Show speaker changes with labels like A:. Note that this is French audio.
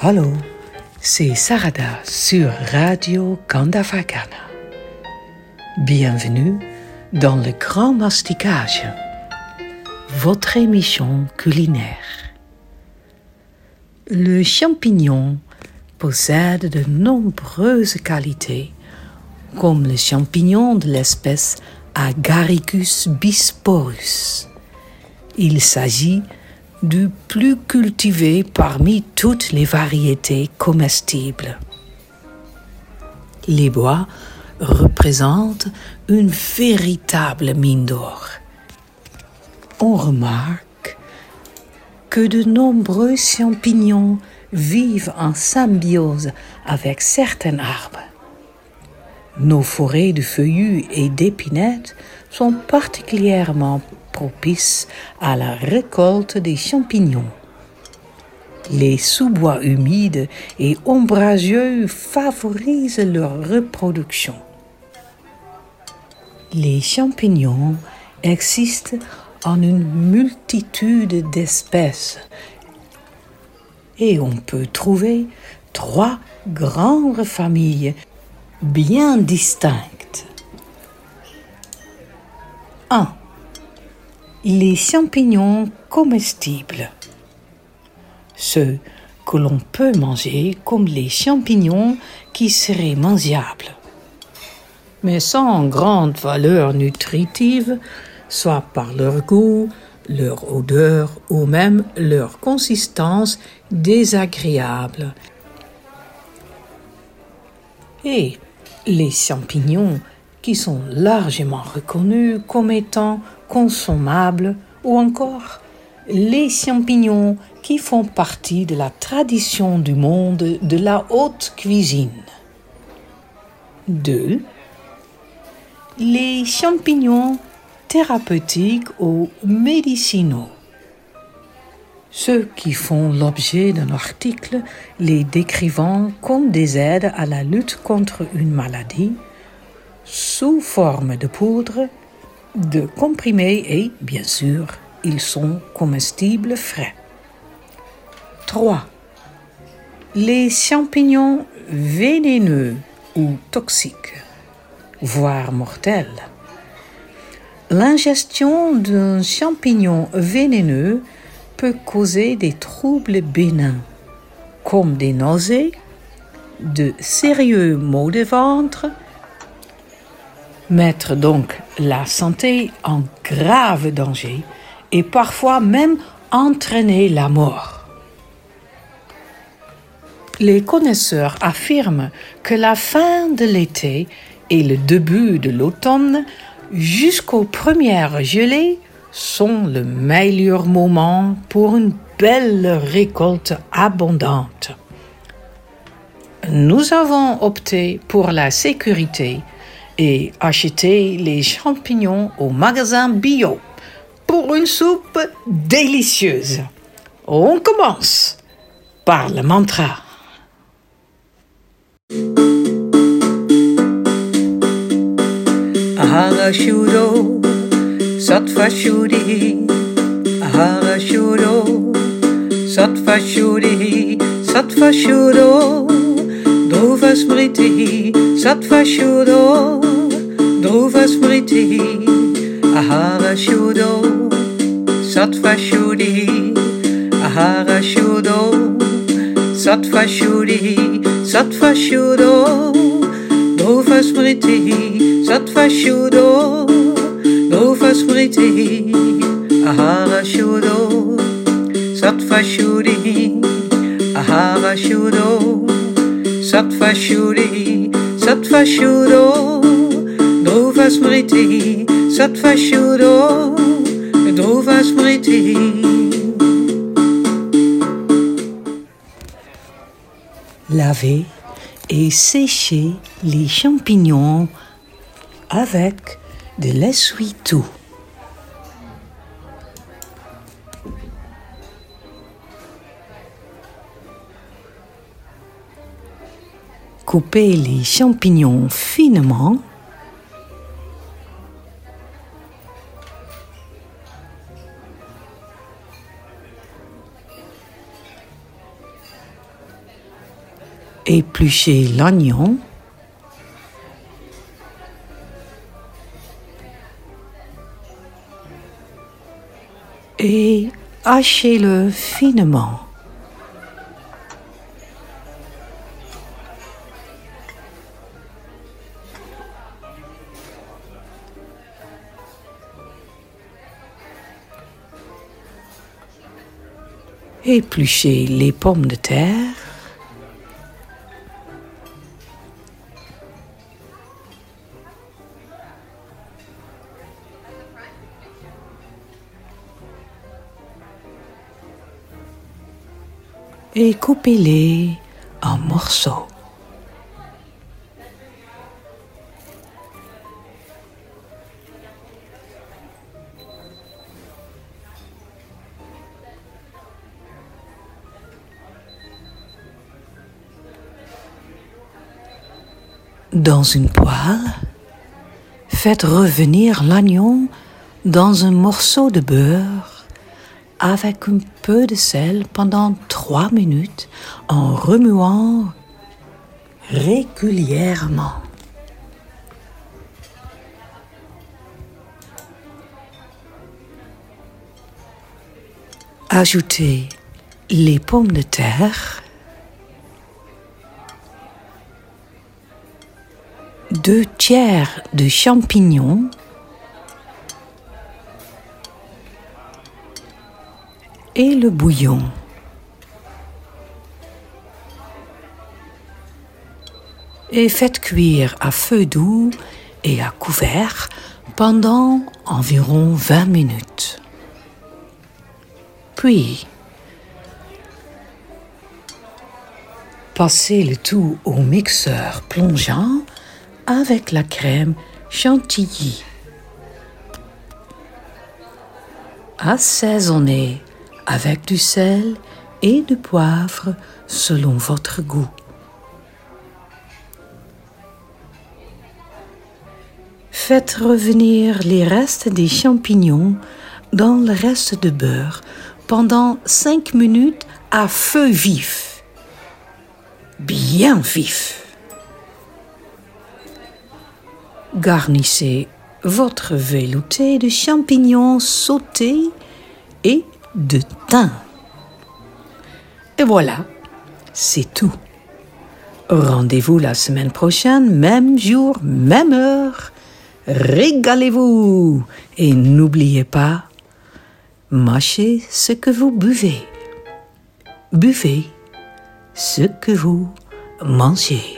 A: Hallo, c'est Sarada sur Radio Kandafakana. Bienvenue dans le Grand Masticage, votre émission culinaire. Le champignon possède de nombreuses qualités, comme le champignon de l'espèce Agaricus bisporus. Il s'agit du plus cultivé parmi toutes les variétés comestibles. Les bois représentent une véritable mine d'or. On remarque que de nombreux champignons vivent en symbiose avec certains arbres. Nos forêts de feuillus et d'épinettes sont particulièrement propices à la récolte des champignons. Les sous-bois humides et ombrageux favorisent leur reproduction. Les champignons existent en une multitude d'espèces et on peut trouver trois grandes familles bien distinctes. 1. Les champignons comestibles. Ceux que l'on peut manger comme les champignons qui seraient mangeables, mais sans grande valeur nutritive, soit par leur goût, leur odeur ou même leur consistance désagréable. Et les champignons qui sont largement reconnus comme étant consommables ou encore les champignons qui font partie de la tradition du monde de la haute cuisine. 2. Les champignons thérapeutiques ou médicinaux. Ceux qui font l'objet d'un article les décrivant comme des aides à la lutte contre une maladie sous forme de poudre, de comprimés et, bien sûr, ils sont comestibles frais. 3. Les champignons vénéneux ou toxiques, voire mortels. L'ingestion d'un champignon vénéneux peut causer des troubles bénins, comme des nausées, de sérieux maux de ventre, mettre donc la santé en grave danger et parfois même entraîner la mort. Les connaisseurs affirment que la fin de l'été et le début de l'automne jusqu'aux premières gelées sont le meilleur moment pour une belle récolte abondante. Nous avons opté pour la sécurité et acheté les champignons au magasin bio pour une soupe délicieuse. On commence par le mantra.
B: Ahara shudo, sattva shuddhi. Ahara shudo, sattva shuddhi, sattva shudo. Dhruva smriti, sattva shudo, dhruva smriti. Ahara shudo, sattva shuddhi. Ahara shudo, sattva shuddhi, sattva shudo. Dhruva smriti, sattva shudo, dhruva smriti. Ahara shudo, sattva shuddhi. Ahara shudo, sattva sattva shudo. Dhruva smriti, sattva shudo, dhruva smriti.
A: Lavez et séchez les champignons avec de l'essuie-tout. Coupez les champignons finement. Épluchez l'oignon. Et hachez-le finement. Épluchez les pommes de terre. Et coupez-les en morceaux. Dans une poêle, faites revenir l'oignon dans un morceau de beurre avec un peu de sel pendant trois minutes en remuant régulièrement. Ajoutez les pommes de terre, deux tiers de champignons, et le bouillon. Et faites cuire à feu doux et à couvert pendant environ 20 minutes. Puis, passez le tout au mixeur plongeant avec la crème chantilly. Assaisonnez avec du sel et du poivre selon votre goût. Faites revenir les restes des champignons dans le reste de beurre pendant 5 minutes à feu vif. Bien vif. Garnissez votre velouté de champignons sautés et de thym. Et voilà, c'est tout. Rendez-vous la semaine prochaine, même jour, même heure. Régalez-vous et n'oubliez pas, mâchez ce que vous buvez. Buvez ce que vous mangez.